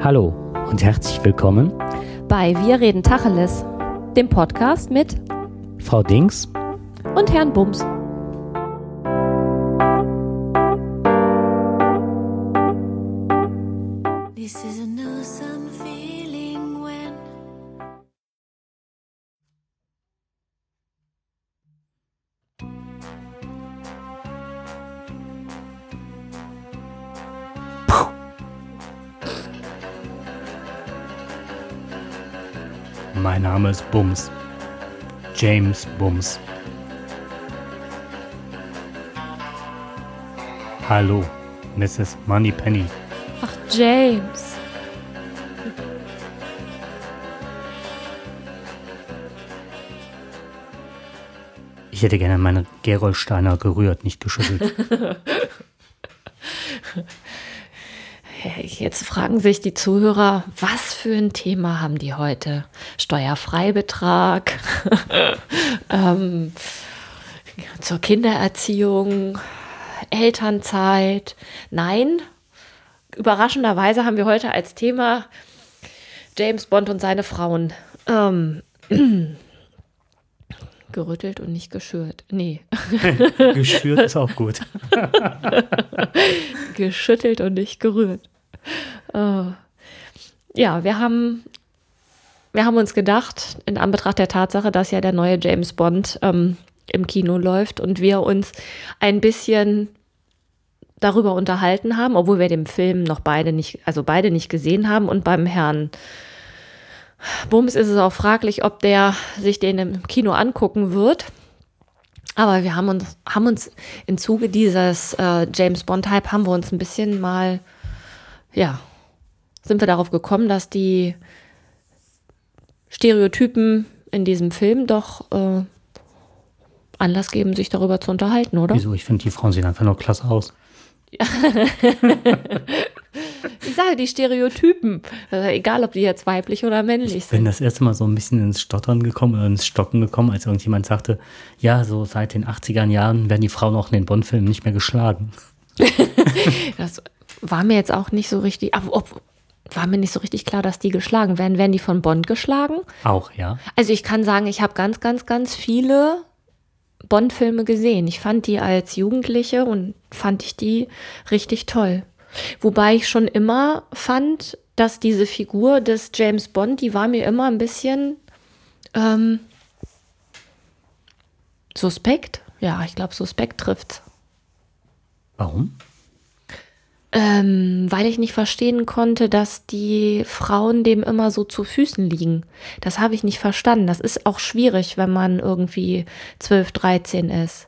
Hallo und herzlich willkommen bei Wir reden Tacheles, dem Podcast mit Frau Dings und Herrn Bums. Name ist Bums. James Bums. Hallo, Mrs. Moneypenny. Ach, James. Ich hätte gerne meine Gerolsteiner gerührt, nicht geschüttelt. Jetzt fragen sich die Zuhörer, was für ein Thema haben die heute? Steuerfreibetrag, ähm, zur Kindererziehung, Elternzeit. Nein, überraschenderweise haben wir heute als Thema James Bond und seine Frauen. Ähm, gerüttelt und nicht geschürt. Nee. Geschürt ist auch gut. Geschüttelt und nicht gerührt. Uh, ja, wir haben, wir haben uns gedacht, in Anbetracht der Tatsache, dass ja der neue James Bond ähm, im Kino läuft und wir uns ein bisschen darüber unterhalten haben, obwohl wir den Film noch beide nicht, also beide nicht gesehen haben und beim Herrn Bums ist es auch fraglich, ob der sich den im Kino angucken wird. Aber wir haben uns, haben uns im Zuge dieses äh, James Bond-Hype haben wir uns ein bisschen mal, ja, sind wir darauf gekommen, dass die Stereotypen in diesem Film doch äh, Anlass geben, sich darüber zu unterhalten, oder? Wieso? Ich finde, die Frauen sehen einfach nur klasse aus. ich sage die Stereotypen, also egal ob die jetzt weiblich oder männlich sind. Ich bin das erste Mal so ein bisschen ins Stottern gekommen oder ins Stocken gekommen, als irgendjemand sagte, ja, so seit den 80er Jahren werden die Frauen auch in den Bond-Filmen nicht mehr geschlagen. das war mir jetzt auch nicht so richtig, aber ob, war mir nicht so richtig klar, dass die geschlagen werden. Werden die von Bond geschlagen? Auch, ja. Also ich kann sagen, ich habe ganz, ganz, ganz viele Bond-Filme gesehen. Ich fand die als Jugendliche und fand ich die richtig toll. Wobei ich schon immer fand, dass diese Figur des James Bond, die war mir immer ein bisschen ähm, suspekt. Ja, ich glaube, suspekt trifft's. Warum? Ähm, weil ich nicht verstehen konnte, dass die Frauen dem immer so zu Füßen liegen. Das habe ich nicht verstanden. Das ist auch schwierig, wenn man irgendwie 12, 13 ist.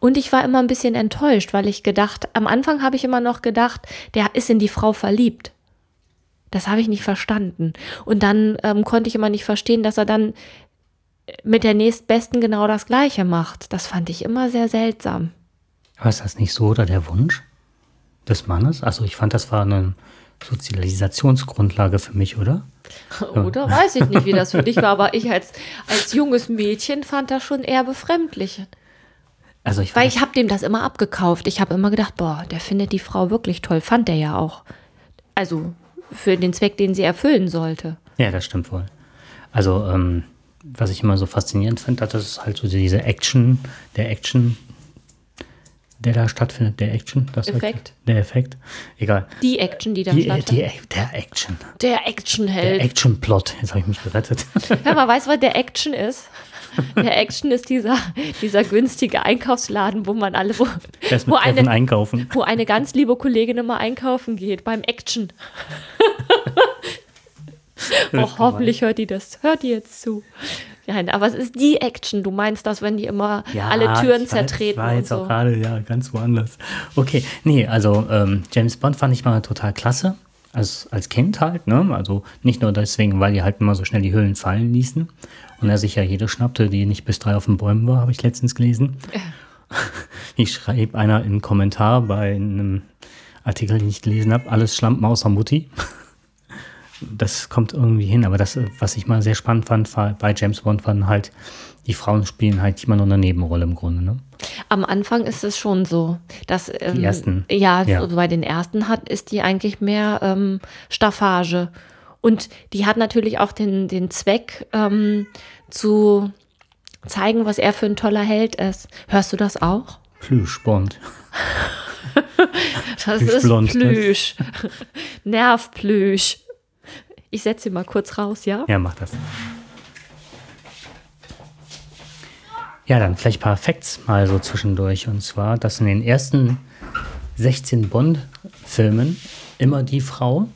Und ich war immer ein bisschen enttäuscht, weil ich gedacht, am Anfang habe ich immer noch gedacht, der ist in die Frau verliebt. Das habe ich nicht verstanden. Und dann ähm, konnte ich immer nicht verstehen, dass er dann mit der nächstbesten genau das Gleiche macht. Das fand ich immer sehr seltsam. Aber ist das nicht so oder der Wunsch? Des Mannes? Also ich fand, das war eine Sozialisationsgrundlage für mich, oder? Oder weiß ich nicht, wie das für dich war, aber ich als, als junges Mädchen fand das schon eher befremdlich. Also ich Weil ich habe dem das immer abgekauft. Ich habe immer gedacht, boah, der findet die Frau wirklich toll. Fand der ja auch. Also für den Zweck, den sie erfüllen sollte. Ja, das stimmt wohl. Also ähm, was ich immer so faszinierend finde, das ist halt so diese Action, der Action der da stattfindet, der Action. Das Effekt. Der Effekt. Egal. Die Action, die da die, stattfindet. Die, der Action. Der Actionheld. Der Action-Plot. Jetzt habe ich mich gerettet. Mal, weißt du, was der Action ist? Der Action ist dieser, dieser günstige Einkaufsladen, wo man alle, wo, wo, eine, einkaufen. wo eine ganz liebe Kollegin immer einkaufen geht, beim Action. oh, hoffentlich hört die das, hört die jetzt zu. Nein, aber es ist die Action. Du meinst das, wenn die immer ja, alle Türen ich zertreten. Ich war jetzt so. auch gerade ja ganz woanders. Okay, nee, also ähm, James Bond fand ich mal total klasse. Als, als Kind halt, ne? Also nicht nur deswegen, weil die halt immer so schnell die Hüllen fallen ließen. Und er sich ja jede schnappte, die nicht bis drei auf den Bäumen war, habe ich letztens gelesen. Ich schreibe einer im Kommentar bei einem Artikel, den ich gelesen habe, alles Schlampen außer Mutti. Das kommt irgendwie hin. Aber das, was ich mal sehr spannend fand, war bei James Bond, waren halt, die Frauen spielen halt immer nur eine Nebenrolle im Grunde. Ne? Am Anfang ist es schon so, dass ähm, Die ersten. Ja, Ja. so bei den ersten hat, ist die eigentlich mehr ähm, Staffage. Und die hat natürlich auch den, den Zweck, ähm, zu zeigen, was er für ein toller Held ist. Hörst du das auch? Plüsch, Bond. Das Plüsch ist ne? Plüsch. Nervplüsch. Ich setze sie mal kurz raus, ja? Ja, mach das. Ja, dann vielleicht ein paar Facts mal so zwischendurch. Und zwar, dass in den ersten 16 Bond-Filmen immer die Frau,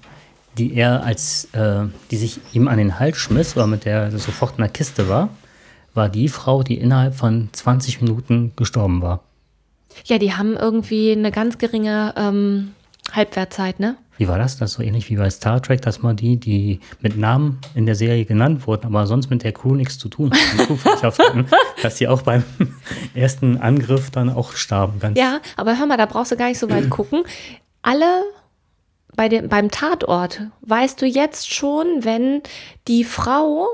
die er als, äh, die sich ihm an den Hals schmiss oder mit der er sofort in der Kiste war, war die Frau, die innerhalb von 20 Minuten gestorben war. Ja, die haben irgendwie eine ganz geringe ähm, Halbwertzeit, ne? Wie war das? Das ist so ähnlich wie bei Star Trek, dass man die, die mit Namen in der Serie genannt wurden, aber sonst mit der Crew nichts zu tun hatten, dass die auch beim ersten Angriff dann auch starben. Ganz Ja, aber hör mal, da brauchst du gar nicht so weit gucken. Alle bei dem, beim Tatort weißt du jetzt schon, wenn die Frau,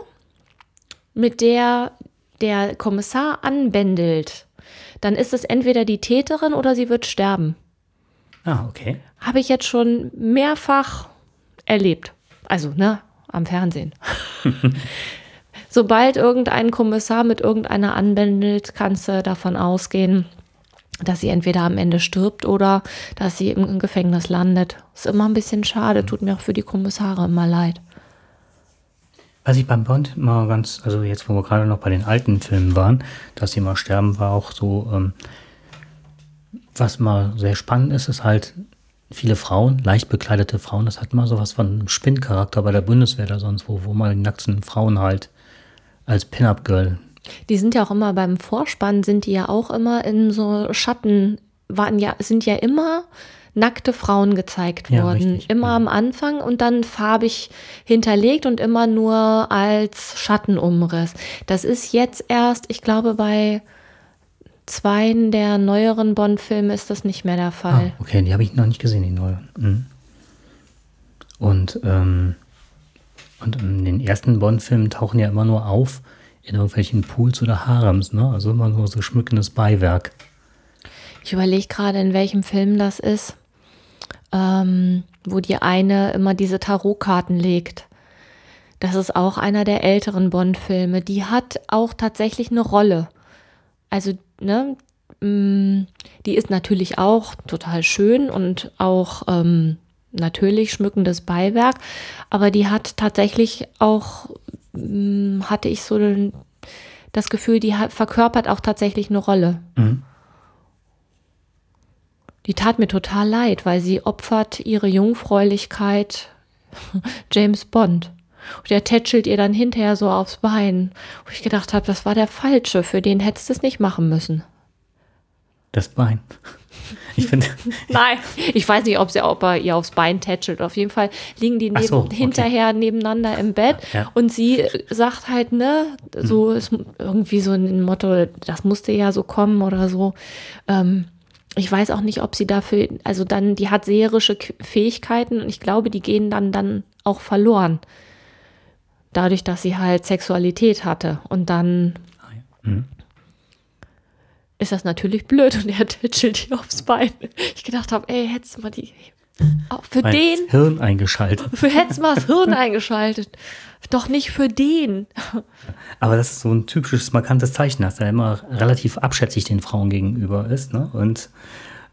mit der der Kommissar anbändelt, dann ist es entweder die Täterin oder sie wird sterben. Ah, okay. Habe ich jetzt schon mehrfach erlebt. Also, ne, am Fernsehen. Sobald irgendein Kommissar mit irgendeiner anbändelt, kannst du davon ausgehen, dass sie entweder am Ende stirbt oder dass sie im Gefängnis landet. Ist immer ein bisschen schade, tut mir auch für die Kommissare immer leid. Was ich beim Bond mal ganz, also jetzt, wo wir gerade noch bei den alten Filmen waren, dass sie mal sterben, war auch so, ähm, was mal sehr spannend ist, ist halt viele Frauen, leicht bekleidete Frauen, das hat mal sowas von einem Spinncharakter bei der Bundeswehr oder sonst wo, wo mal die nackten Frauen halt als Pin-Up-Girl Die sind ja auch immer beim Vorspann, sind die ja auch immer in so Schatten, waren ja, sind ja immer nackte Frauen gezeigt Ja, worden. richtig, immer ja. am Anfang und dann farbig hinterlegt und immer nur als Schattenumriss. Das ist jetzt erst, ich glaube, bei zweien der neueren Bond-Filme ist das nicht mehr der Ah, Fall. okay, die habe ich noch nicht gesehen, die neue. Mhm. Und, ähm, und in den ersten Bond-Filmen tauchen ja immer nur auf in irgendwelchen Pools oder Harems, ne? Also immer nur so schmückendes Beiwerk. Ich überlege gerade, in welchem Film das ist, ähm, wo die eine immer diese Tarotkarten legt. Das ist auch einer der älteren Bond-Filme. Die hat auch tatsächlich eine Rolle. Also, ne, mh, die ist natürlich auch total schön und auch ähm, natürlich schmückendes Beiwerk, aber die hat tatsächlich auch, mh, hatte ich so das Gefühl, die hat, verkörpert auch tatsächlich eine Rolle. Mhm. Die tat mir total leid, weil sie opfert ihre Jungfräulichkeit James Bond. Und der tätschelt ihr dann hinterher so aufs Bein. Wo ich gedacht habe, das war der Falsche, für den hättest du es nicht machen müssen. Das Bein. Ich finde, Nein, ich weiß nicht, ob, sie, ob er ihr aufs Bein tätschelt. Auf jeden Fall liegen die neben, so, okay. hinterher nebeneinander im Bett Ja. und sie sagt halt, ne, so ist irgendwie so ein Motto, das musste ja so kommen oder so. Ähm, ich weiß auch nicht, ob sie dafür, also dann, die hat seherische Fähigkeiten und ich glaube, die gehen dann dann auch verloren. Dadurch, dass sie halt Sexualität hatte und dann Mhm. ist das natürlich blöd und er tätschelt ihr aufs Bein. Ich gedacht habe, ey, hättest du mal die, auch für mein den, Hirn eingeschaltet. für hättest mal das Hirn eingeschaltet. Doch nicht für den. Aber das ist so ein typisches, markantes Zeichen, dass er immer relativ abschätzig den Frauen gegenüber ist. Ne? Und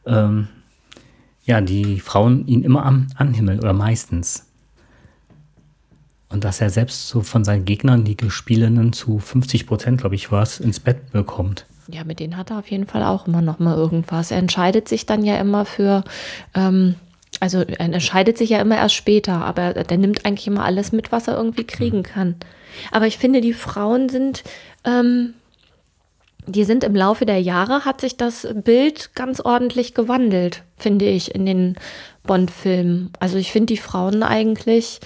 ähm, ja, die Frauen ihn immer am anhimmeln oder meistens. Und dass er selbst so von seinen Gegnern, die Gespielinnen, zu 50 Prozent, glaube ich, war es, ins Bett bekommt. Ja, mit denen hat er auf jeden Fall auch immer noch mal irgendwas. Er entscheidet sich dann ja immer für, ähm, also er entscheidet sich ja immer erst später, aber der nimmt eigentlich immer alles mit, was er irgendwie kriegen kann. Aber ich finde, die Frauen sind, ähm, die sind im Laufe der Jahre, hat sich das Bild ganz ordentlich gewandelt, finde ich, in den Bond-Filmen. Also ich finde die Frauen eigentlich,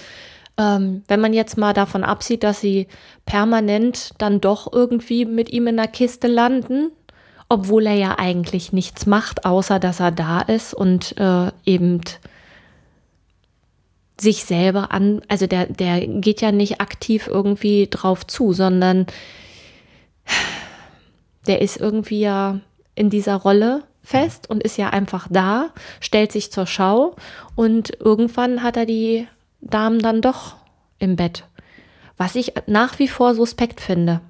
ähm, wenn man jetzt mal davon absieht, dass sie permanent dann doch irgendwie mit ihm in der Kiste landen, obwohl er ja eigentlich nichts macht, außer dass er da ist und äh, eben sich selber an, also der, der geht ja nicht aktiv irgendwie drauf zu, sondern der ist irgendwie ja in dieser Rolle fest und ist ja einfach da, stellt sich zur Schau und irgendwann hat er die Damen dann doch im Bett. Was ich nach wie vor suspekt finde.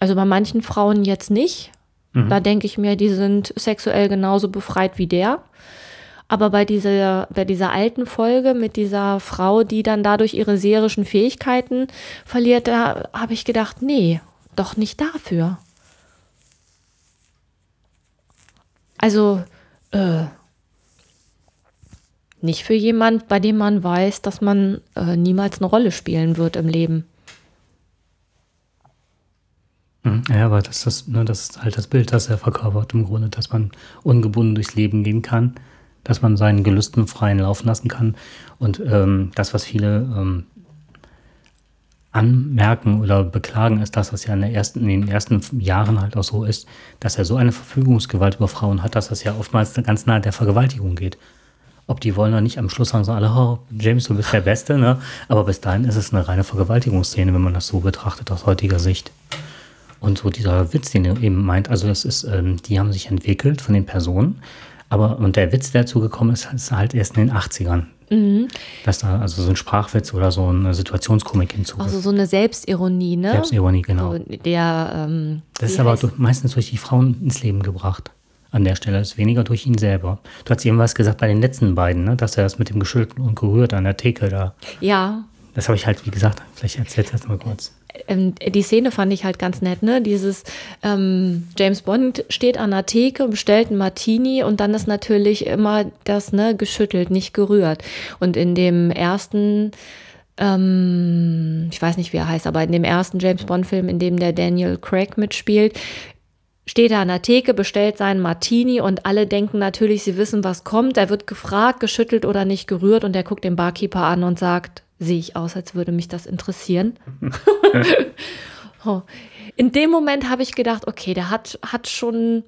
Also bei manchen Frauen jetzt nicht. Mhm. Da denke ich mir, die sind sexuell genauso befreit wie der. Aber bei dieser, bei dieser alten Folge mit dieser Frau, die dann dadurch ihre serischen Fähigkeiten verliert, da habe ich gedacht, nee, doch nicht dafür. Also, äh, nicht für jemand, bei dem man weiß, dass man äh, niemals eine Rolle spielen wird im Leben. Hm, ja, aber das ist, ne, das ist halt das Bild, das er verkörpert im Grunde, dass man ungebunden durchs Leben gehen kann dass man seinen Gelüsten freien Lauf lassen kann. Und ähm, das, was viele ähm, anmerken oder beklagen, ist, dass das ja in, ersten, in den ersten Jahren halt auch so ist, dass er so eine Verfügungsgewalt über Frauen hat, dass das ja oftmals ganz nahe der Vergewaltigung geht. Ob die wollen oder nicht, am Schluss sagen sie alle, oh, James, du bist der Beste, ne? Aber bis dahin ist es eine reine Vergewaltigungsszene, wenn man das so betrachtet aus heutiger Sicht. Und so dieser Witz, den er eben meint, also das ist, ähm, die haben sich entwickelt von den Personen, aber und der Witz, der dazu gekommen ist, ist halt erst in den 80ern. Mhm. Dass da also so ein Sprachwitz oder so eine Situationskomik hinzu. Also so eine Selbstironie, ne? Selbstironie, genau. So der, ähm, das ist aber durch, meistens durch die Frauen ins Leben gebracht. An der Stelle ist weniger durch ihn selber. Du hast eben was gesagt bei den letzten beiden, ne? dass er das mit dem geschüttelt und gerührt an der Theke da. Ja. Das habe ich halt, wie gesagt, vielleicht erzählt das mal kurz ähm, die Szene fand ich halt ganz nett, ne? Dieses ähm, James Bond steht an der Theke und bestellt einen Martini und dann ist natürlich immer das, ne, geschüttelt, nicht gerührt. Und in dem ersten ähm, ich weiß nicht, wie er heißt, aber in dem ersten James Bond-Film, in dem der Daniel Craig mitspielt, steht er an der Theke, bestellt seinen Martini und alle denken natürlich, sie wissen, was kommt. Er wird gefragt, geschüttelt oder nicht gerührt und er guckt den Barkeeper an und sagt, sehe ich aus, als würde mich das interessieren. oh. In dem Moment habe ich gedacht, okay, der hat, hat schon,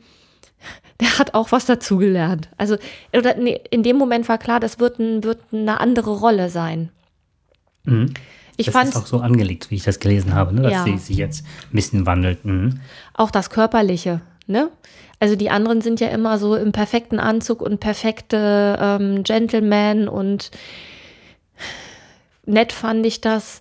der hat auch was dazugelernt. Also, oder nee, in dem Moment war klar, das wird, ein, wird eine andere Rolle sein. Mhm. Ich das fand, ist auch so angelegt, wie ich das gelesen habe, ne? dass ja. sie sich jetzt ein bisschen wandelt. Mhm. Auch das Körperliche, ne? Also die anderen sind ja immer so im perfekten Anzug und perfekte ähm, Gentleman und nett fand ich das.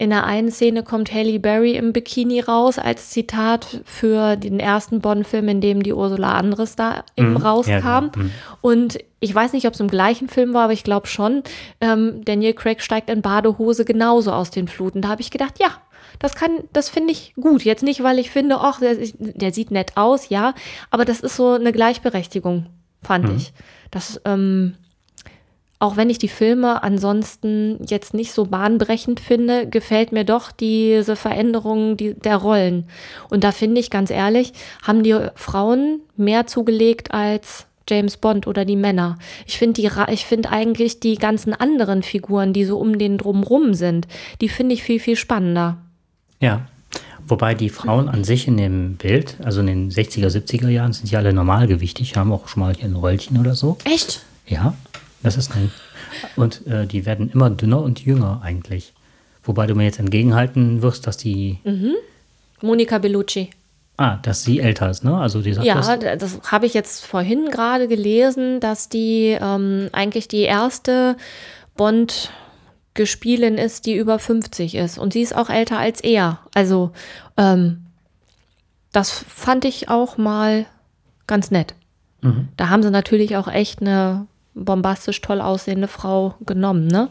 In der einen Szene kommt Halle Berry im Bikini raus als Zitat für den ersten Bond-Film, in dem die Ursula Andres da eben mm, rauskam. Ja, genau. mm. Und ich weiß nicht, ob es im gleichen Film war, aber ich glaube schon. Ähm, Daniel Craig steigt in Badehose genauso aus den Fluten. Da habe ich gedacht, ja, das kann, das finde ich gut. Jetzt nicht, weil ich finde, ach, der, der, sieht nett aus, ja, aber das ist so eine Gleichberechtigung, fand mm. ich. Das ähm, auch wenn ich die Filme ansonsten jetzt nicht so bahnbrechend finde, gefällt mir doch diese Veränderung der Rollen. Und da finde ich ganz ehrlich, haben die Frauen mehr zugelegt als James Bond oder die Männer. Ich finde die, ich finde eigentlich die ganzen anderen Figuren, die so um den drumrum sind, die finde ich viel, viel spannender. Ja. Wobei die Frauen an sich in dem Bild, also in den 60er, 70er Jahren, sind ja alle normalgewichtig, haben auch schon mal hier ein Rollchen oder so. Echt? Ja. Das ist ein. Und äh, die werden immer dünner und jünger eigentlich. Wobei du mir jetzt entgegenhalten wirst, dass die. Mhm. Monika Bellucci. Ah, dass sie älter ist, ne? Also die sagt Ja, das, das habe ich jetzt vorhin gerade gelesen, dass die ähm, eigentlich die erste Bond gespielin ist, die über 50 ist. Und sie ist auch älter als er. Also, ähm, das fand ich auch mal ganz nett. Mhm. Da haben sie natürlich auch echt eine bombastisch toll aussehende Frau genommen, ne?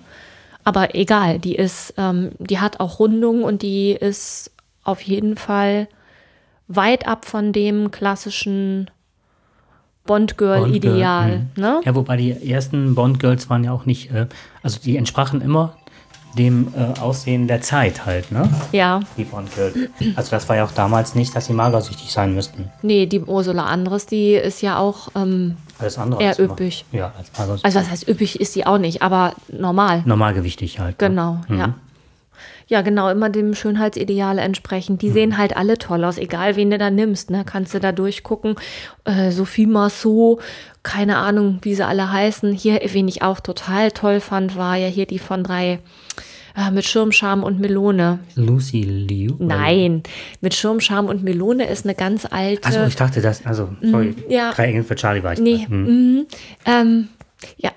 Aber egal, die ist, ähm, die hat auch Rundung und die ist auf jeden Fall weit ab von dem klassischen Bond-Girl-Ideal. Bond ne? Ja, wobei die ersten Bond-Girls waren ja auch nicht, äh, also die entsprachen immer dem äh, Aussehen der Zeit halt, ne? Ja. Die Bond-Girls. Also das war ja auch damals nicht, dass sie magersüchtig sein müssten. Nee, die Ursula Andres, die ist ja auch ähm, alles andere eher üppig. Ja, als magersüchtig. Also was heißt üppig ist sie auch nicht, aber normal. Normalgewichtig halt. Ne? Genau, ne? ja. Ja, genau, immer dem Schönheitsideal entsprechend. Die sehen halt alle toll aus, egal wen du da nimmst, ne? Kannst du da durchgucken. Äh, Sophie Marceau, keine Ahnung, wie sie alle heißen. Hier, wen ich auch total toll fand, war ja hier die von drei äh, mit Schirmscham und Melone. Lucy Liu? Nein, mit Schirmscham und Melone ist eine ganz alte. Achso, ich dachte das, also, sorry, ja. drei Engel für Charlie war ich. Nee. Hm. mhm. ähm, ja,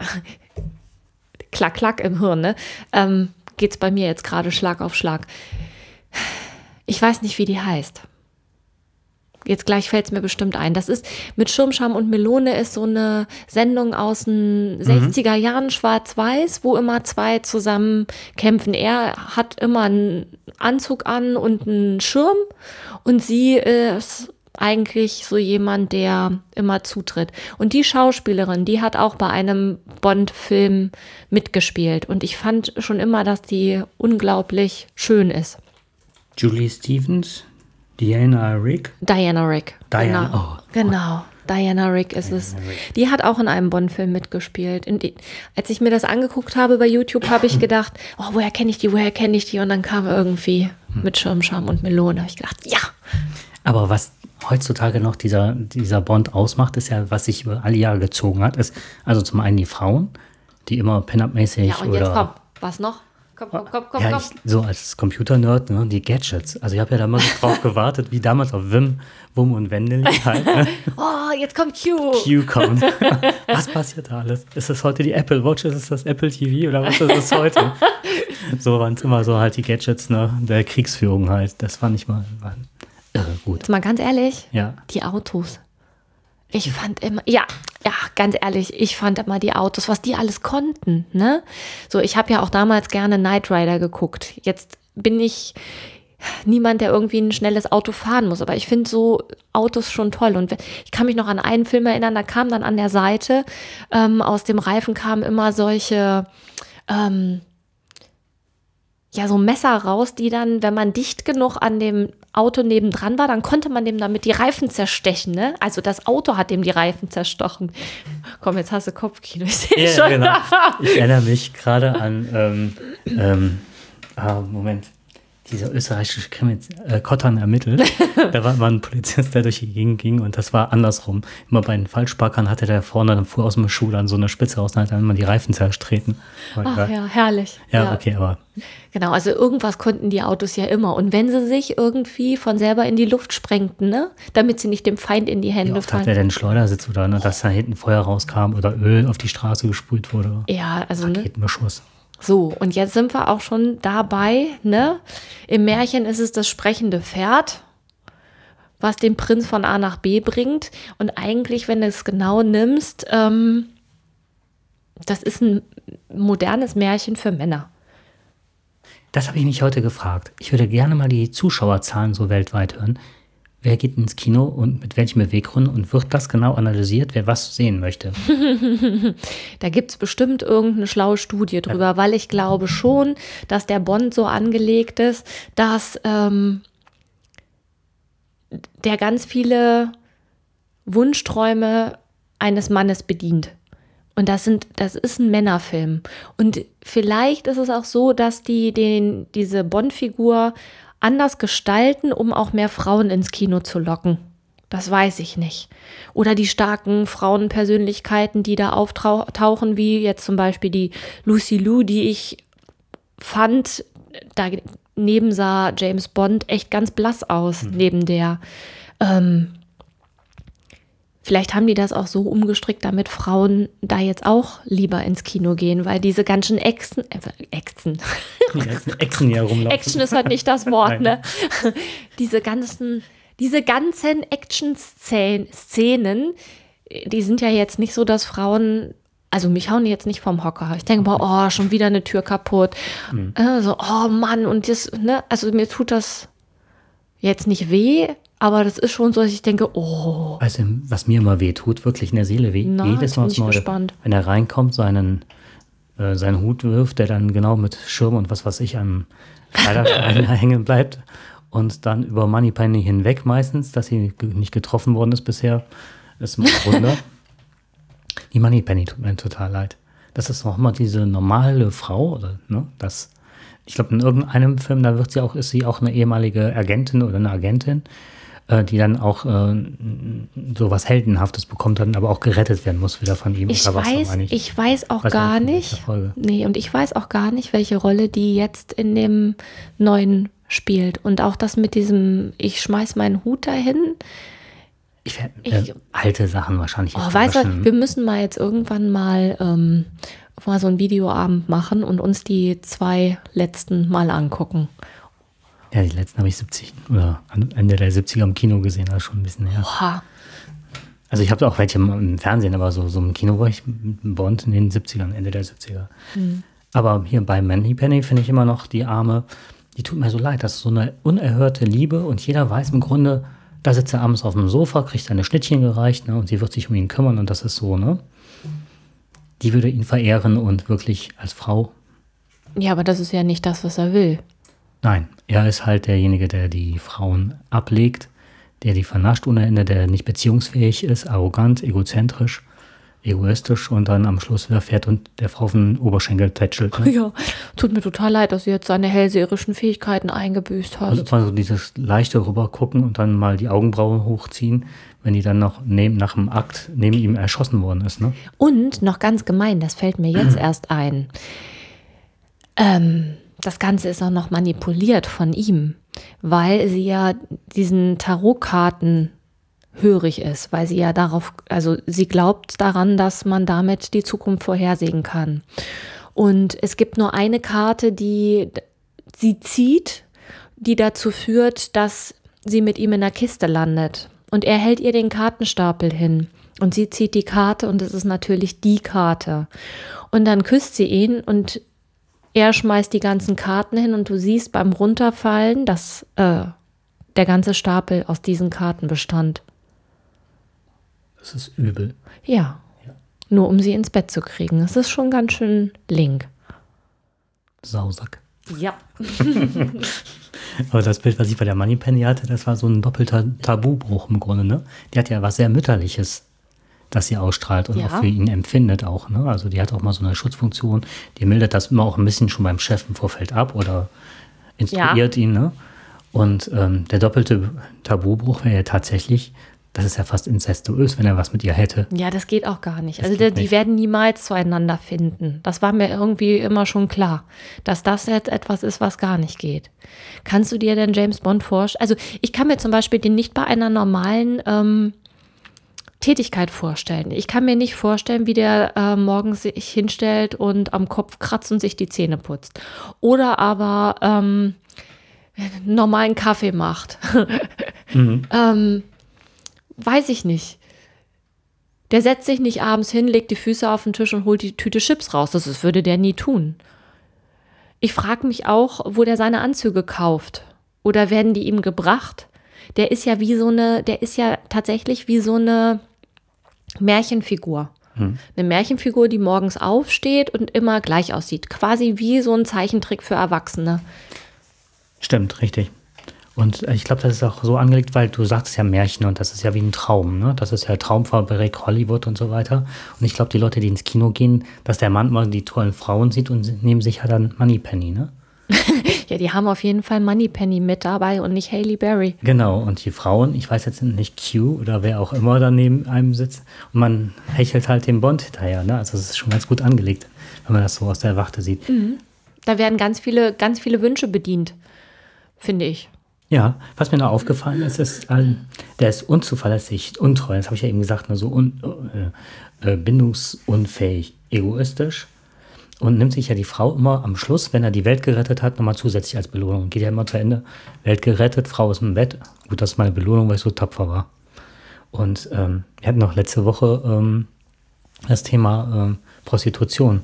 klack, klack im Hirn, ne? Ähm, geht's bei mir jetzt gerade Schlag auf Schlag. Ich weiß nicht, wie die heißt. Jetzt gleich fällt es mir bestimmt ein. Das ist mit Schirmscham und Melone ist so eine Sendung aus den 60er Jahren schwarz-weiß, wo immer zwei zusammen kämpfen. Er hat immer einen Anzug an und einen Schirm und sie ist eigentlich so jemand, der immer zutritt. Und die Schauspielerin, die hat auch bei einem Bond-Film mitgespielt. Und ich fand schon immer, dass die unglaublich schön ist. Julie Stevens, Diana Rick. Diana Rick. Diana, Genau. oh. genau. Diana Rick ist es. Die hat auch in einem Bond-Film mitgespielt. Und die, als ich mir das angeguckt habe bei YouTube, habe ich gedacht, oh, woher kenne ich die, woher kenne ich die? Und dann kam irgendwie mit Schirmscham und Melone. Hab ich gedacht, ja. Aber was heutzutage noch dieser, dieser Bond ausmacht, ist ja, was sich über alle Jahre gezogen hat, ist also zum einen die Frauen, die immer Pin-Up-mäßig Ja, und oder. jetzt komm. Was noch? Komm, komm, komm, komm, ja, komm. ich, so als Computer-Nerd, ne, die Gadgets. Also ich habe ja da mal so drauf gewartet, wie damals auf Wim, Wum und Wendel halt. Ne? Oh, jetzt kommt Q. Q kommt. was passiert da alles? Ist das heute die Apple Watch? Ist es das Apple TV oder was ist es heute? so waren es immer so halt die Gadgets ne, der Kriegsführung halt. Das fand ich mal war irre gut. Jetzt mal ganz ehrlich, Ja. die Autos. Ich fand immer, ja, ja, ganz ehrlich, ich fand immer die Autos, was die alles konnten, ne? So, ich habe ja auch damals gerne Knight Rider geguckt. Jetzt bin ich niemand, der irgendwie ein schnelles Auto fahren muss, aber ich finde so Autos schon toll. Und ich kann mich noch an einen Film erinnern, da kam dann an der Seite, ähm, aus dem Reifen kamen immer solche, ähm, ja, so Messer raus, die dann, wenn man dicht genug an dem Auto nebendran war, dann konnte man dem damit die Reifen zerstechen, ne? Also das Auto hat dem die Reifen zerstochen. Komm, jetzt hast du Kopfkino. Ich sehe Ja, schon. genau. Ich erinnere mich gerade an, ähm, ähm, ah, Moment, dieser österreichische Krimi, äh, Kottern ermittelt. da war immer ein Polizist, der durch die Gegend ging und das war andersrum. Immer bei den Falschparkern hatte der vorne, dann fuhr aus dem Schuh dann so eine Spitze raus und hat dann immer die Reifen zerstreten. War Ach ja, herrlich. ja, okay, aber Genau, also irgendwas konnten die Autos ja immer. Und wenn sie sich irgendwie von selber in die Luft sprengten, ne? Damit sie nicht dem Feind in die Hände hat fallen. der denn Schleudersitz oder ne, dass da hinten Feuer rauskam oder Öl auf die Straße gesprüht wurde? Ja, also ne? So, und jetzt sind wir auch schon dabei, ne? Im Märchen ist es das sprechende Pferd, was den Prinz von A nach B bringt. Und eigentlich, wenn du es genau nimmst, ähm, das ist ein modernes Märchen für Männer. Das habe ich mich heute gefragt. Ich würde gerne mal die Zuschauerzahlen so weltweit hören. Wer geht ins Kino und mit welchem Beweggrund und wird das genau analysiert, wer was sehen möchte? Da gibt's bestimmt irgendeine schlaue Studie drüber, weil ich glaube schon, dass der Bond so angelegt ist, dass ähm, der ganz viele Wunschträume eines Mannes bedient. Und das sind, das ist ein Männerfilm. Und vielleicht ist es auch so, dass die den, diese Bond-Figur anders gestalten, um auch mehr Frauen ins Kino zu locken. Das weiß ich nicht. Oder die starken Frauenpersönlichkeiten, die da auftauchen, wie jetzt zum Beispiel die Lucy Liu, die ich fand, daneben sah James Bond echt ganz blass aus, neben der. Ähm, vielleicht haben die das auch so umgestrickt, damit Frauen da jetzt auch lieber ins Kino gehen, weil diese ganzen Exen, äh, Exen, Die ganzen Echsen hier rumlaufen. Action ist halt nicht das Wort, ne? Diese ganzen, diese ganzen Action-Szenen, die sind ja jetzt nicht so, dass Frauen, also mich hauen die jetzt nicht vom Hocker. Ich denke, boah, oh, schon wieder eine Tür kaputt. Äh, so, oh Mann, und das, ne, also mir tut das jetzt nicht weh, aber das ist schon so, dass ich denke, oh, Also, was mir immer weh tut, wirklich in der Seele weh. Na, Jedes Mal Neue. gespannt. Wenn er reinkommt, seinen, äh, seinen Hut wirft, der dann genau mit Schirm und was weiß ich am Kleiderschrein hängen bleibt. Und dann über Moneypenny hinweg meistens, dass sie nicht getroffen worden ist bisher. Ist ein Wunder. Die Moneypenny tut mir total leid. Das ist noch mal diese normale Frau, oder, ne? Das, Ich glaube, in irgendeinem Film, da wird sie auch, ist sie auch eine ehemalige Agentin oder eine Agentin, äh, die dann auch äh, so was Heldenhaftes bekommt, dann aber auch gerettet werden muss wieder von ihm. Ich weiß, auch nicht. ich weiß auch Weiß gar nicht. Nee, und ich weiß auch gar nicht, welche Rolle die jetzt in dem neuen spielt. Und auch das mit diesem, ich schmeiß meinen Hut dahin. Ich, werd- ich- äh, alte Sachen wahrscheinlich. Oh, weißt du, wir müssen mal jetzt irgendwann mal, ähm, mal so einen Videoabend machen und uns die zwei letzten mal angucken. Ja, die letzten habe ich 70 oder Ende der 70er im Kino gesehen, also schon ein bisschen her. Oha. Also ich habe auch welche im Fernsehen, aber so, so im Kino war ich Bond in den 70ern, Ende der 70er. Aber hier bei Manny Penny finde ich immer noch die Arme, die tut mir so leid. Das ist so eine unerhörte Liebe und jeder weiß im Grunde, da sitzt er abends auf dem Sofa, kriegt seine Schnittchen gereicht ne, und sie wird sich um ihn kümmern und das ist so, ne? Die würde ihn verehren und wirklich als Frau Ja, aber das ist ja nicht das, was er will. Nein, er ist halt derjenige, der die Frauen ablegt, der die vernascht ohne Ende, der nicht beziehungsfähig ist, arrogant, egozentrisch, egoistisch und dann am Schluss wieder fährt und der Frau auf den Oberschenkel tätschelt. Ne? Ja, tut mir total leid, dass du jetzt seine hellseherischen Fähigkeiten eingebüßt hast. Und mal so dieses leichte rübergucken und dann mal die Augenbrauen hochziehen, wenn die dann noch neben, nach dem Akt neben ihm erschossen worden ist. Ne? Und noch ganz gemein, das fällt mir jetzt erst ein. Ähm, das Ganze ist auch noch manipuliert von ihm, weil sie ja diesen Tarotkarten hörig ist, weil sie ja darauf, also sie glaubt daran, dass man damit die Zukunft vorhersehen kann. Und es gibt nur eine Karte, die sie zieht, die dazu führt, dass sie mit ihm in der Kiste landet. Und er hält ihr den Kartenstapel hin. Und sie zieht die Karte und es ist natürlich die Karte. Und dann küsst sie ihn und er schmeißt die ganzen Karten hin und du siehst beim Runterfallen, dass äh, der ganze Stapel aus diesen Karten bestand. Das ist übel. Ja. Nur um sie ins Bett zu kriegen. Das ist schon ganz schön link. Sausack. Ja. Aber das Bild, was ich bei der Moneypenny hatte, das war so ein doppelter Tabubruch im Grunde. Ne? Die hat ja was sehr Mütterliches, das sie ausstrahlt und Ja. auch für ihn empfindet auch. Ne? Also die hat auch mal so eine Schutzfunktion. Die mildert das immer auch ein bisschen schon beim Chef im Vorfeld ab oder instruiert ihn. Ne? Und ähm, der doppelte Tabubruch wäre ja tatsächlich, das ist ja fast incestuös, wenn er was mit ihr hätte. Ja, das geht auch gar nicht. Das Also geht die, die nicht. werden niemals zueinander finden. Das war mir irgendwie immer schon klar, dass das jetzt etwas ist, was gar nicht geht. Kannst du dir denn James Bond vorstellen? Also ich kann mir zum Beispiel den nicht bei einer normalen ähm, Tätigkeit vorstellen. Ich kann mir nicht vorstellen, wie der äh, morgens sich hinstellt und am Kopf kratzt und sich die Zähne putzt. Oder aber ähm, normalen Kaffee macht. ähm, weiß ich nicht. Der setzt sich nicht abends hin, legt die Füße auf den Tisch und holt die Tüte Chips raus. Das ist, würde der nie tun. Ich frage mich auch, wo der seine Anzüge kauft. Oder werden die ihm gebracht? Der ist ja wie so eine, der ist ja tatsächlich wie so eine Märchenfigur. Eine Märchenfigur, die morgens aufsteht und immer gleich aussieht. Quasi wie so ein Zeichentrick für Erwachsene. Stimmt, richtig. Und äh, ich glaube, das ist auch so angelegt, weil du sagst ja Märchen und das ist ja wie ein Traum, ne? Das ist ja Traumfabrik Hollywood und so weiter. Und ich glaube, die Leute, die ins Kino gehen, dass der Mann mal die tollen Frauen sieht und nehmen sich ja dann Moneypenny, ne? Ja, die haben auf jeden Fall Moneypenny mit dabei und nicht Haley Berry. Genau, und die Frauen, ich weiß jetzt nicht Q oder wer auch immer da neben einem sitzt, und man hechelt halt dem Bond hinterher, ne? Also es ist schon ganz gut angelegt, wenn man das so aus der Warte sieht. Da werden ganz viele, ganz viele Wünsche bedient, finde ich. Ja, was mir noch aufgefallen ist, ist, ähm, der ist unzuverlässig, untreu, das habe ich ja eben gesagt, ne, so un, äh, äh, bindungsunfähig, egoistisch und nimmt sich ja die Frau immer am Schluss, wenn er die Welt gerettet hat, nochmal zusätzlich als Belohnung. Geht ja immer zu Ende, Welt gerettet, Frau ist im Bett. Gut, das ist meine Belohnung, weil ich so tapfer war. Und ähm, wir hatten noch letzte Woche ähm, das Thema ähm, Prostitution.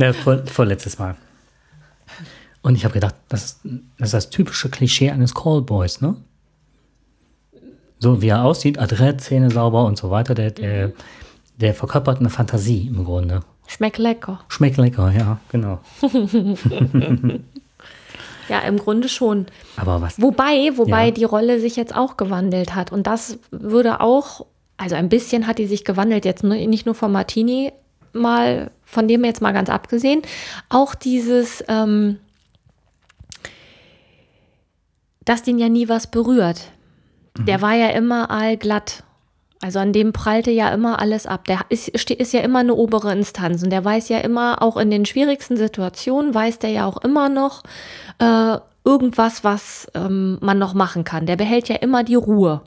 ja, vor, vorletztes Mal. Und ich habe gedacht, das ist, das ist das typische Klischee eines Callboys, ne? So wie er aussieht, adrett, Zähne sauber und so weiter, der, der, der verkörpert eine Fantasie im Grunde. Schmeckt lecker. Schmeckt lecker, ja, genau. Ja, im Grunde schon. Aber was? Wobei, wobei Ja. die Rolle sich jetzt auch gewandelt hat. Und das würde auch, also ein bisschen hat die sich gewandelt, jetzt nicht nur vom Martini mal, von dem jetzt mal ganz abgesehen, auch dieses, ähm, dass den ja nie was berührt. Der war ja immer allglatt. Also an dem prallte ja immer alles ab. Der ist, ist ja immer eine obere Instanz und der weiß ja immer, auch in den schwierigsten Situationen, weiß der ja auch immer noch äh, irgendwas, was ähm, man noch machen kann. Der behält ja immer die Ruhe.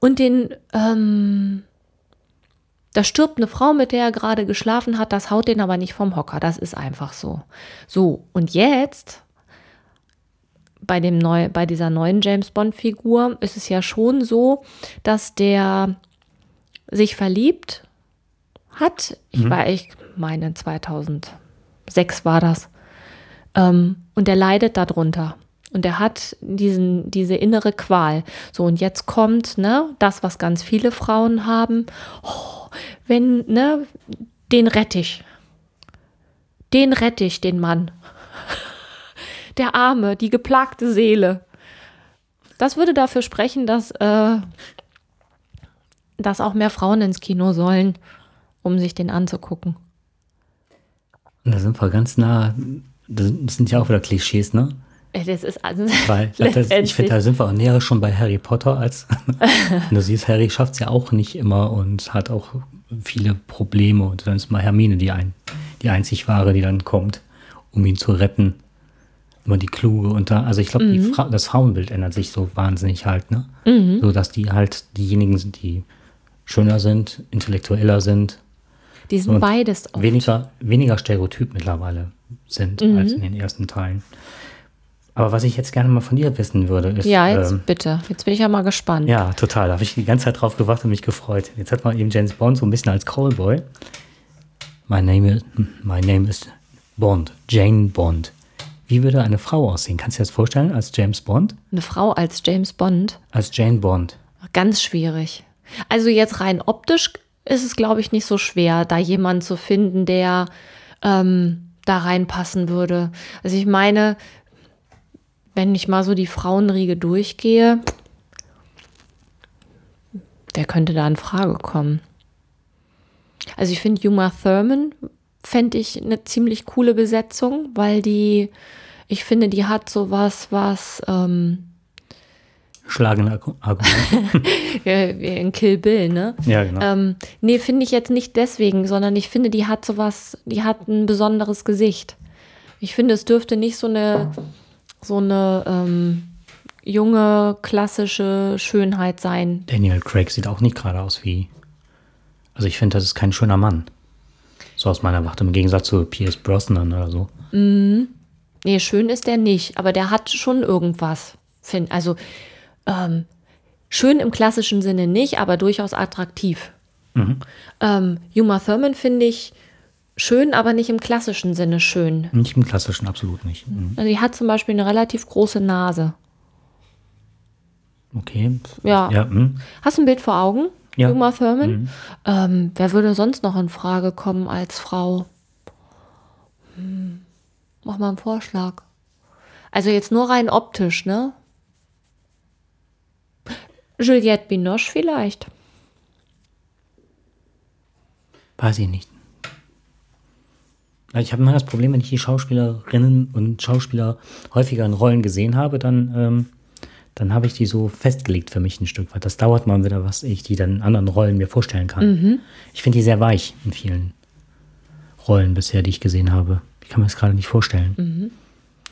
Und den, ähm, da stirbt eine Frau, mit der er gerade geschlafen hat, das haut den aber nicht vom Hocker. Das ist einfach so. So, und jetzt bei, dem neu, bei dieser neuen James Bond-Figur ist es ja schon so, dass der sich verliebt hat. Ich Mhm. war, ich meine, 2006 war das. Ähm, und der leidet darunter. Und er hat diesen, diese innere Qual. So, und jetzt kommt, ne, das, was ganz viele Frauen haben. Oh, wenn, ne, den rette ich. Den rette ich, den Mann. Der Arme, die geplagte Seele. Das würde dafür sprechen, dass, äh, dass auch mehr Frauen ins Kino sollen, um sich den anzugucken. Und da sind wir ganz nah, das sind ja auch wieder Klischees, ne? Äh, Das ist also Weil das, ich finde, da sind wir auch näher schon bei Harry Potter als du siehst, Harry schafft es ja auch nicht immer und hat auch viele Probleme und dann ist mal Hermine die, ein, die einzig wahre, die dann kommt, um ihn zu retten. Immer die kluge und da, also ich glaube, Mhm. Fra das Frauenbild ändert sich so wahnsinnig halt, ne? So dass die halt diejenigen sind, die schöner sind, intellektueller sind, die sind Und beides oft. weniger, weniger Stereotyp mittlerweile sind Mhm. als in den ersten Teilen. Aber was ich jetzt gerne mal von dir wissen würde, ist. Ja, jetzt ähm, bitte. Jetzt bin ich ja mal gespannt. ja, total. Da habe ich die ganze Zeit drauf gewartet und mich gefreut. Jetzt hat man eben James Bond so ein bisschen als Callboy. My name is, my name is Bond, Jane Bond. Wie würde eine Frau aussehen? Kannst du dir das vorstellen als James Bond? Eine Frau als James Bond, Als Jane Bond. ganz schwierig. Also jetzt rein optisch ist es, glaube ich, nicht so schwer, da jemanden zu finden, der ähm, da reinpassen würde. Also ich meine, wenn ich mal so die Frauenriege durchgehe, wer könnte da in Frage kommen? Also ich finde Uma Thurman fände ich eine ziemlich coole Besetzung, weil die, ich finde, die hat sowas, was ähm, Schlagende Argu- Argument. in Kill Bill, ne? ja, genau. Ähm, nee, finde ich jetzt nicht deswegen, sondern ich finde, die hat sowas, die hat ein besonderes Gesicht. Ich finde, es dürfte nicht so eine, so eine ähm, junge, klassische Schönheit sein. Daniel Craig sieht auch nicht gerade aus wie. Also ich finde, das ist kein schöner Mann. So aus meiner Warte, im Gegensatz zu Pierce Brosnan oder so. Nee, schön ist der nicht, aber der hat schon irgendwas. Find, also ähm, schön im klassischen Sinne nicht, aber durchaus attraktiv. Ähm, Uma Thurman finde ich schön, aber nicht im klassischen Sinne schön. Nicht im klassischen, absolut nicht. Mhm. Also die hat zum Beispiel eine relativ große Nase. Okay. Ja. Ja, hm. Hast du ein Bild vor Augen? Ja. Uma Thurman? Ähm, wer würde sonst noch in Frage kommen als Frau? Hm, mach mal einen Vorschlag. Also jetzt nur rein optisch, ne? Juliette Binoche vielleicht. Weiß ich nicht. Ich habe immer das Problem, wenn ich die Schauspielerinnen und Schauspieler häufiger in Rollen gesehen habe, dann, ähm, dann habe ich die so festgelegt für mich ein Stück weit. Das dauert mal wieder, was ich die dann in anderen Rollen mir vorstellen kann. Ich finde die sehr weich in vielen Rollen bisher, die ich gesehen habe. Ich kann mir das gerade nicht vorstellen.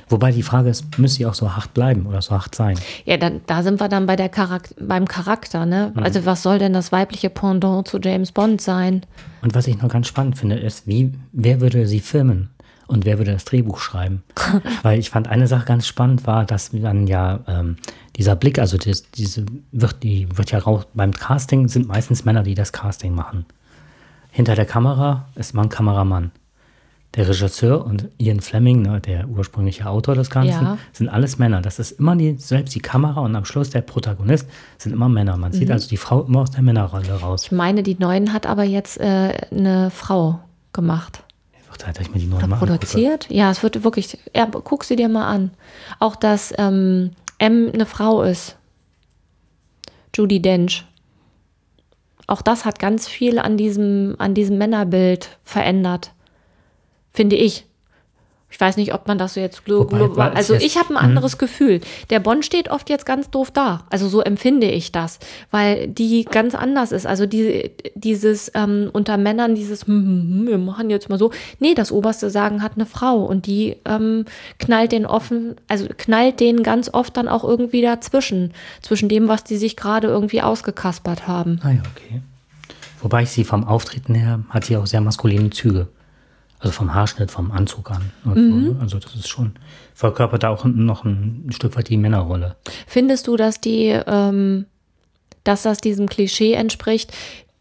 Wobei die Frage ist, müsste sie auch so hart bleiben oder so hart sein? Ja, dann, da sind wir dann bei der Charak beim Charakter, ne? Also was soll denn das weibliche Pendant zu James Bond sein? Und was ich noch ganz spannend finde, ist, wie, wer würde sie filmen und wer würde das Drehbuch schreiben? Weil ich fand eine Sache ganz spannend war, dass dann ja ähm, dieser Blick, also das, diese wird, die wird ja raus, beim Casting sind meistens Männer, die das Casting machen. Hinter der Kamera ist man Kameramann. Der Regisseur und Ian Fleming, ne, der ursprüngliche Autor des Ganzen, Ja. sind alles Männer. Das ist immer die, selbst die Kamera und am Schluss der Protagonist sind immer Männer. Man sieht also die Frau immer aus der Männerrolle raus. Ich meine, die neuen hat aber jetzt äh, eine Frau gemacht. Ach, da hätte ich mir die neuen mal angucke. produziert? Ja, es wird wirklich. Ja, guck sie dir mal an. Auch dass ähm, M eine Frau ist. Judy Dench. Auch das hat ganz viel an diesem, an diesem Männerbild verändert. Finde ich. Ich weiß nicht, ob man das so jetzt global. Also jetzt- ich habe ein anderes Gefühl. Der Bond steht oft jetzt ganz doof da. Also so empfinde ich das, weil die ganz anders ist. Also die, dieses ähm, unter Männern dieses, hm, hm, hm, wir machen jetzt mal so. Nee, das oberste Sagen hat eine Frau und die ähm, knallt den offen, also knallt den ganz oft dann auch irgendwie dazwischen, zwischen dem, was die sich gerade irgendwie ausgekaspert haben. Ah ja, okay. Wobei ich sie vom Auftreten her hat sie auch sehr maskuline Züge. Also vom Haarschnitt, vom Anzug an. Mhm. so. Also das ist schon, verkörpert auch noch ein Stück weit die Männerrolle. Findest du, dass die, ähm, dass das diesem Klischee entspricht?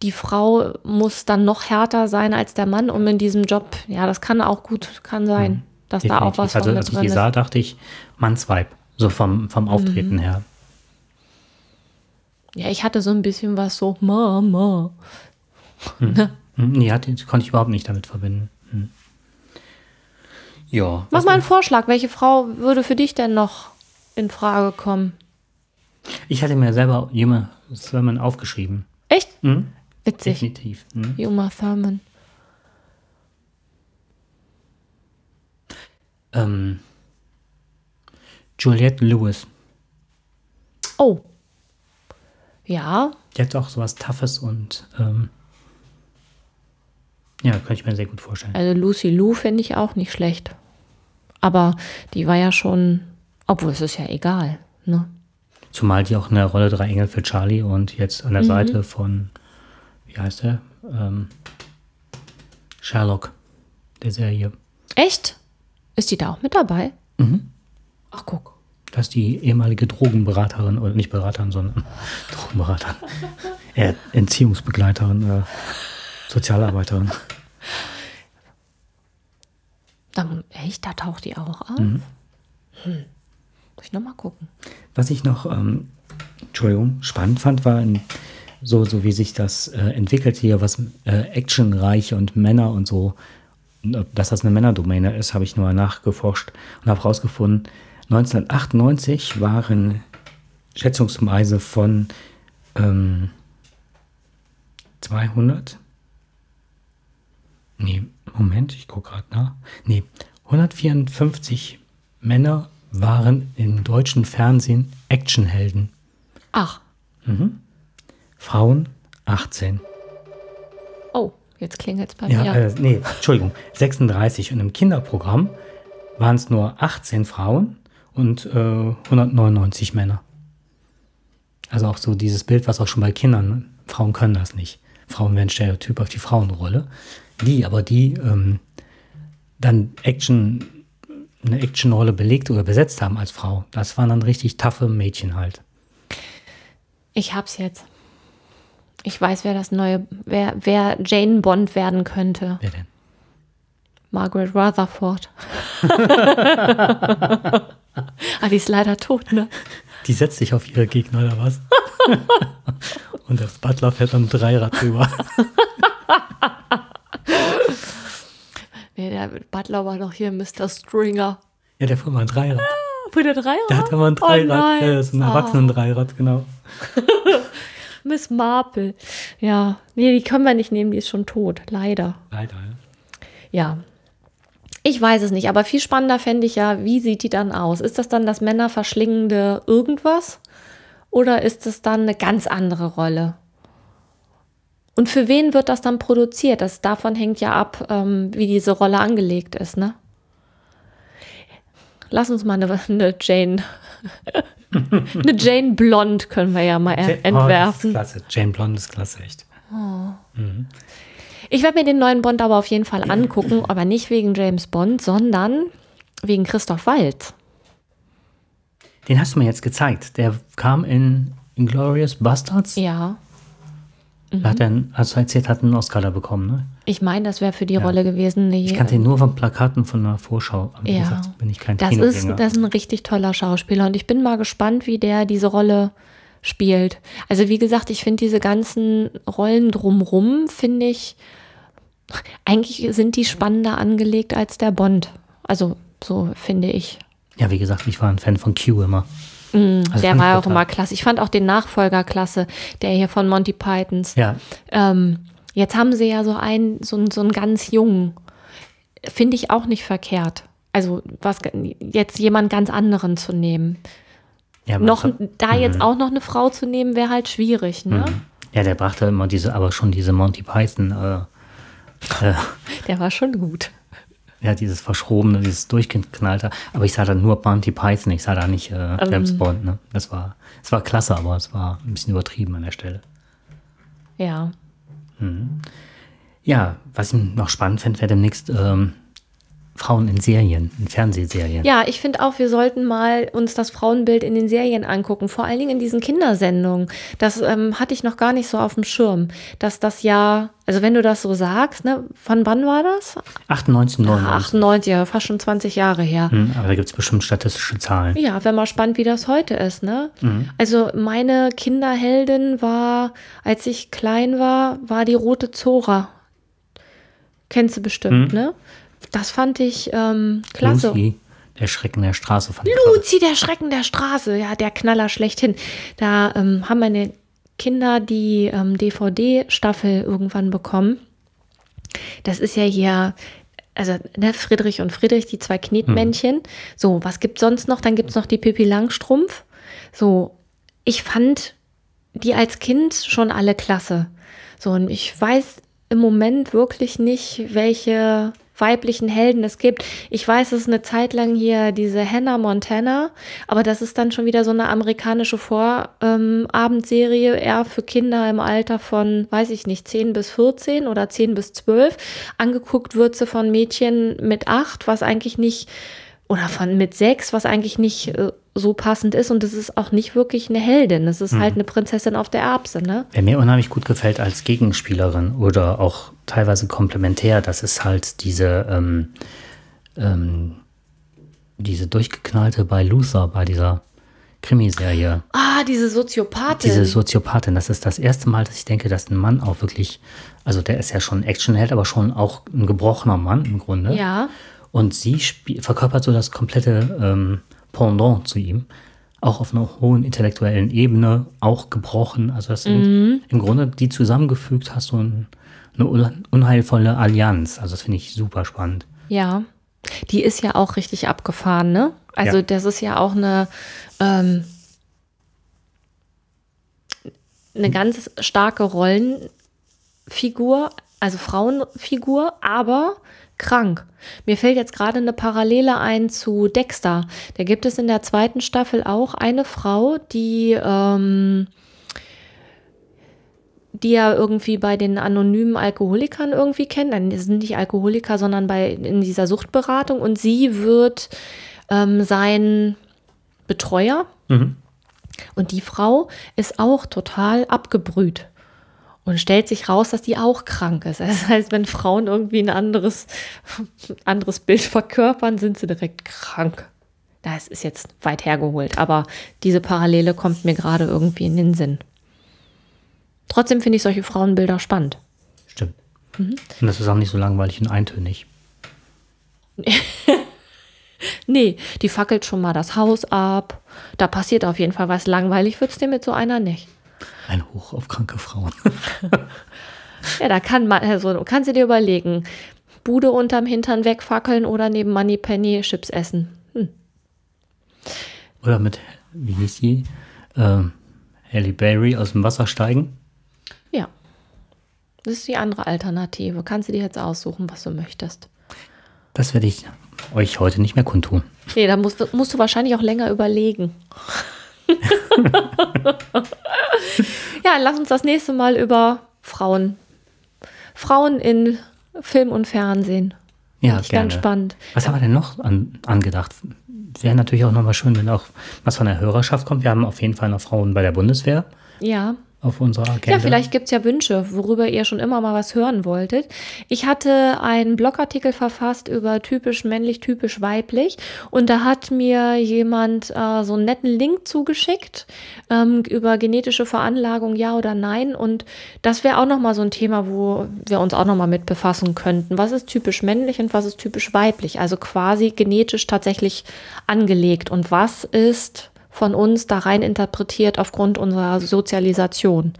Die Frau muss dann noch härter sein als der Mann, um in diesem Job, ja, das kann auch gut, kann sein, dass da auch Definitiv. was also von als ich die sah, dachte ich, Mannsweib. So vom, vom Auftreten Mhm. her. Ja, ich hatte so ein bisschen was so, Mama. Ne? Hm, Nee, konnte ich überhaupt nicht damit verbinden. Hm. Ja. Mach mal einen Vorschlag, welche Frau würde für dich denn noch in Frage kommen? Ich hatte mir selber Juma Thurman aufgeschrieben. Echt? Hm? Witzig. Definitiv. Hm? Uma Thurman. Ähm, Juliette Lewis. Oh. Ja, Die hat auch sowas Toughes und ähm, ja, könnte ich mir sehr gut vorstellen. also Lucy Lou finde ich auch nicht schlecht. Aber die war ja schon, obwohl es ist ja egal, ne? Zumal die auch in der Rolle drei Engel für Charlie und jetzt an der Mhm. Seite von, wie heißt der? Ähm, Sherlock, der Serie. Echt? Ist die da auch mit dabei? Mhm. Ach, guck. Das ist die ehemalige Drogenberaterin, oder nicht Beraterin, sondern Drogenberaterin. Entziehungsbegleiterin, äh, Sozialarbeiterin. Dann, echt, da taucht die auch auf? Hm. Muss ich nochmal gucken. Was ich noch, ähm, Entschuldigung, spannend fand, war in, so, so wie sich das äh, entwickelt hier, was äh, actionreiche und Männer und so, dass das eine Männerdomäne ist, habe ich nur nachgeforscht und habe herausgefunden, 1998 waren schätzungsweise von ähm, 200, nee, Moment, ich gucke gerade nach, nee, 154 Männer waren im deutschen Fernsehen Actionhelden. Ach, Frauen 18. oh, jetzt klingelt es bei Ja, mir. äh, nee, Entschuldigung, 36. Und im Kinderprogramm waren es nur 18 Frauen und äh, 199 Männer. Also auch so dieses Bild, was auch schon bei Kindern, Frauen können das nicht. Frauen werden Stereotyp auf die Frauenrolle. Die, aber die ähm, dann Action, eine Actionrolle belegt oder besetzt haben als Frau, das waren dann richtig taffe Mädchen halt. Ich hab's jetzt. Ich weiß, wer das neue, wer, wer Jane Bond werden könnte. Wer denn? Margaret Rutherford. ah, die ist leider tot, ne? Die setzt sich auf ihre Gegner oder was? Und der Butler fährt am Dreirad drüber. Nee, der Butler war doch hier Mr. Stringer. Ja, der fuhr mal ein Dreirad. Wo der Dreier? Der hat ja mal ein Oh Dreirad. nein. ja, das ist ein Ah. Erwachsenen-Dreirad, genau. Miss Marple. Ja, nee, die können wir nicht nehmen, die ist schon tot, leider. Leider, ja. Ja. Ich weiß es nicht, aber viel spannender fände ich ja, wie sieht die dann aus? Ist das dann das männerverschlingende irgendwas? Oder ist es dann eine ganz andere Rolle? Und für wen wird das dann produziert? Das davon hängt ja ab, ähm, wie diese Rolle angelegt ist, ne? Lass uns mal eine, eine Jane, eine Jane Blond können wir ja mal Ja- er- entwerfen. Oh, das ist klasse. Jane Blonde ist klasse, echt. Ich werde mir den neuen Bond aber auf jeden Fall angucken, aber nicht wegen James Bond, sondern wegen Christoph Waltz. Den hast du mir jetzt gezeigt. Der kam in Inglourious Bastards. Ja, Da hat er, einen- als du erzählt hat, einen Oscar da bekommen, ne? ich meine, das wäre für die Rolle gewesen. Die, Ich kannte ihn nur von Plakaten von einer Vorschau. Aber Ja. gesagt, bin ich kein das, ist, das ist ein richtig toller Schauspieler und ich bin mal gespannt, wie der diese Rolle spielt. Also wie gesagt, ich finde diese ganzen Rollen drumrum, finde ich, eigentlich sind die spannender angelegt als der Bond. Also so finde ich. ja, wie gesagt, ich war ein Fan von Q immer. Also der war ja auch total- immer klasse. Ich fand auch den Nachfolger klasse, der hier von Monty Pythons. Ja, Ähm, jetzt haben sie ja so einen, so, einen- so einen ganz jungen. Finde ich auch nicht verkehrt. Also was jetzt jemand ganz anderen zu nehmen. ja, Noch man- da jetzt auch noch eine Frau zu nehmen, wäre halt schwierig, ne? ja, der brachte immer diese, aber schon diese Monty Python, äh, äh, Der war schon gut. Ja, dieses verschrobene, dieses durchgeknallte. Aber ich sah da nur Monty Python, ich sah da nicht äh, James Bond. Ne? Das war, es war klasse, aber es war ein bisschen übertrieben an der Stelle. Ja. Ja, was ich noch spannend fände, wäre demnächst ähm, Frauen in Serien, in Fernsehserien. Ja, ich finde auch, wir sollten mal uns das Frauenbild in den Serien angucken, vor allen Dingen in diesen Kindersendungen. Das ähm, hatte ich noch gar nicht so auf dem Schirm, dass das ja, also wenn du das so sagst, ne, von wann war das? 98, 99. 98, ja, fast schon 20 Jahre her. Hm, aber da gibt es bestimmt statistische Zahlen. Ja, wäre mal spannend, wie das heute ist, ne? Also meine Kinderheldin war, als ich klein war, war die rote Zora. Kennst du bestimmt, ne? Das fand ich ähm, klasse. Lucy, der Schrecken der Straße fand. Luzi, der Schrecken der Straße, ja, der Knaller schlechthin. Da ähm, haben meine Kinder die ähm, DVD-Staffel irgendwann bekommen. Das ist ja hier, also ne, Friedrich und Friedrich, die zwei Knetmännchen. So, was gibt's sonst noch? Dann gibt's noch die Pippi Langstrumpf. So, ich fand die als Kind schon alle klasse. So, und ich weiß im Moment wirklich nicht, welche weiblichen Helden es gibt. Ich weiß, es ist eine Zeit lang hier diese Hannah Montana, aber das ist dann schon wieder so eine amerikanische Vorabendserie, eher für Kinder im Alter von, weiß ich nicht, 10 bis 14 oder 10 bis 12. Angeguckt wird sie von Mädchen mit 8, was eigentlich nicht, oder von mit 6, was eigentlich nicht äh, so passend ist. Und es ist auch nicht wirklich eine Heldin. Es ist halt eine Prinzessin auf der Erbse, ne? Wer mir unheimlich gut gefällt als Gegenspielerin oder auch teilweise komplementär, das ist halt diese, ähm, ähm, diese durchgeknallte bei Luther, bei dieser Krimiserie. Ah, diese Soziopathin. Diese Soziopathin, das ist das erste Mal, dass ich denke, dass ein Mann auch wirklich, also der ist ja schon ein Actionheld, aber schon auch ein gebrochener Mann im Grunde. ja. Und sie verkörpert so das komplette ähm, Pendant zu ihm. Auch auf einer hohen intellektuellen Ebene, auch gebrochen. Also das sind im Grunde die zusammengefügt hast du ein, eine un- unheilvolle Allianz. Also das finde ich super spannend. Ja, die ist ja auch richtig abgefahren, ne? Also Ja. das ist ja auch eine, ähm, eine ganz starke Rollenfigur, also Frauenfigur, aber krank. Mir fällt jetzt gerade eine Parallele ein zu Dexter. Da gibt es in der zweiten Staffel auch eine Frau, die ähm, die ja irgendwie bei den anonymen Alkoholikern irgendwie kennen. Nein, das sind nicht Alkoholiker, sondern bei in dieser Suchtberatung. Und sie wird ähm, sein Betreuer. Und die Frau ist auch total abgebrüht. Und stellt sich raus, dass die auch krank ist. Das heißt, wenn Frauen irgendwie ein anderes, anderes Bild verkörpern, sind sie direkt krank. Das ist jetzt weit hergeholt, aber diese Parallele kommt mir gerade irgendwie in den Sinn. Trotzdem finde ich solche Frauenbilder spannend. Stimmt. Und das ist auch nicht so langweilig und eintönig. Nee, die fackelt schon mal das Haus ab. Da passiert auf jeden Fall was. Langweilig wird es dir mit so einer nicht. Ein Hoch auf kranke Frauen. Ja, da kann man, also kannst du dir überlegen, Bude unterm Hintern wegfackeln oder neben Moneypenny Chips essen. Hm. Oder mit, wie hieß die? Ähm, Halle Berry aus dem Wasser steigen. Ja. Das ist die andere Alternative. Kannst du dir jetzt aussuchen, was du möchtest. Das werde ich euch heute nicht mehr kundtun. Nee, da musst, musst du wahrscheinlich auch länger überlegen. Ja, lass uns das nächste Mal über Frauen. Frauen in Film und Fernsehen. Ja, ich gerne. ganz spannend. Was haben wir denn noch an, angedacht? Wäre natürlich auch nochmal schön, wenn auch was von der Hörerschaft kommt. Wir haben auf jeden Fall noch Frauen bei der Bundeswehr Ja. Auf unserer Agenda. Ja, vielleicht gibt's ja Wünsche, worüber ihr schon immer mal was hören wolltet. Ich hatte einen Blogartikel verfasst über typisch männlich, typisch weiblich. Und da hat mir jemand äh, so einen netten Link zugeschickt ähm, über genetische Veranlagung, ja oder nein. Und das wäre auch nochmal so ein Thema, wo wir uns auch nochmal mit befassen könnten. Was ist typisch männlich und was ist typisch weiblich? Also quasi genetisch tatsächlich angelegt. Und was ist von uns da rein interpretiert aufgrund unserer Sozialisation.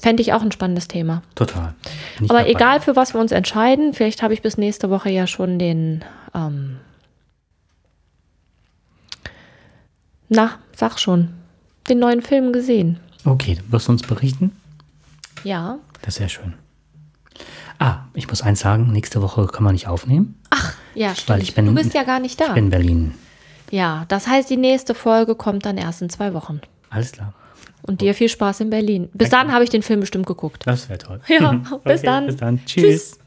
Fände ich auch ein spannendes Thema. Total. Bin ich Aber dabei. egal, für was wir uns entscheiden, vielleicht habe ich bis nächste Woche ja schon den, ähm, na, sag schon, den neuen Film gesehen. Okay, du wirst uns berichten. Ja. Das ist sehr schön. Ah, ich muss eins sagen, nächste Woche können wir nicht aufnehmen. Ja, stimmt. Weil ich bin- du bist ja gar nicht da. Ich bin in Berlin. Ja, das heißt, die nächste Folge kommt dann erst in zwei Wochen. Alles klar. Und dir viel Spaß in Berlin. Bis dann habe ich den Film bestimmt geguckt. Das wäre toll. Ja, bis Okay, dann. Bis dann. Tschüss. Tschüss.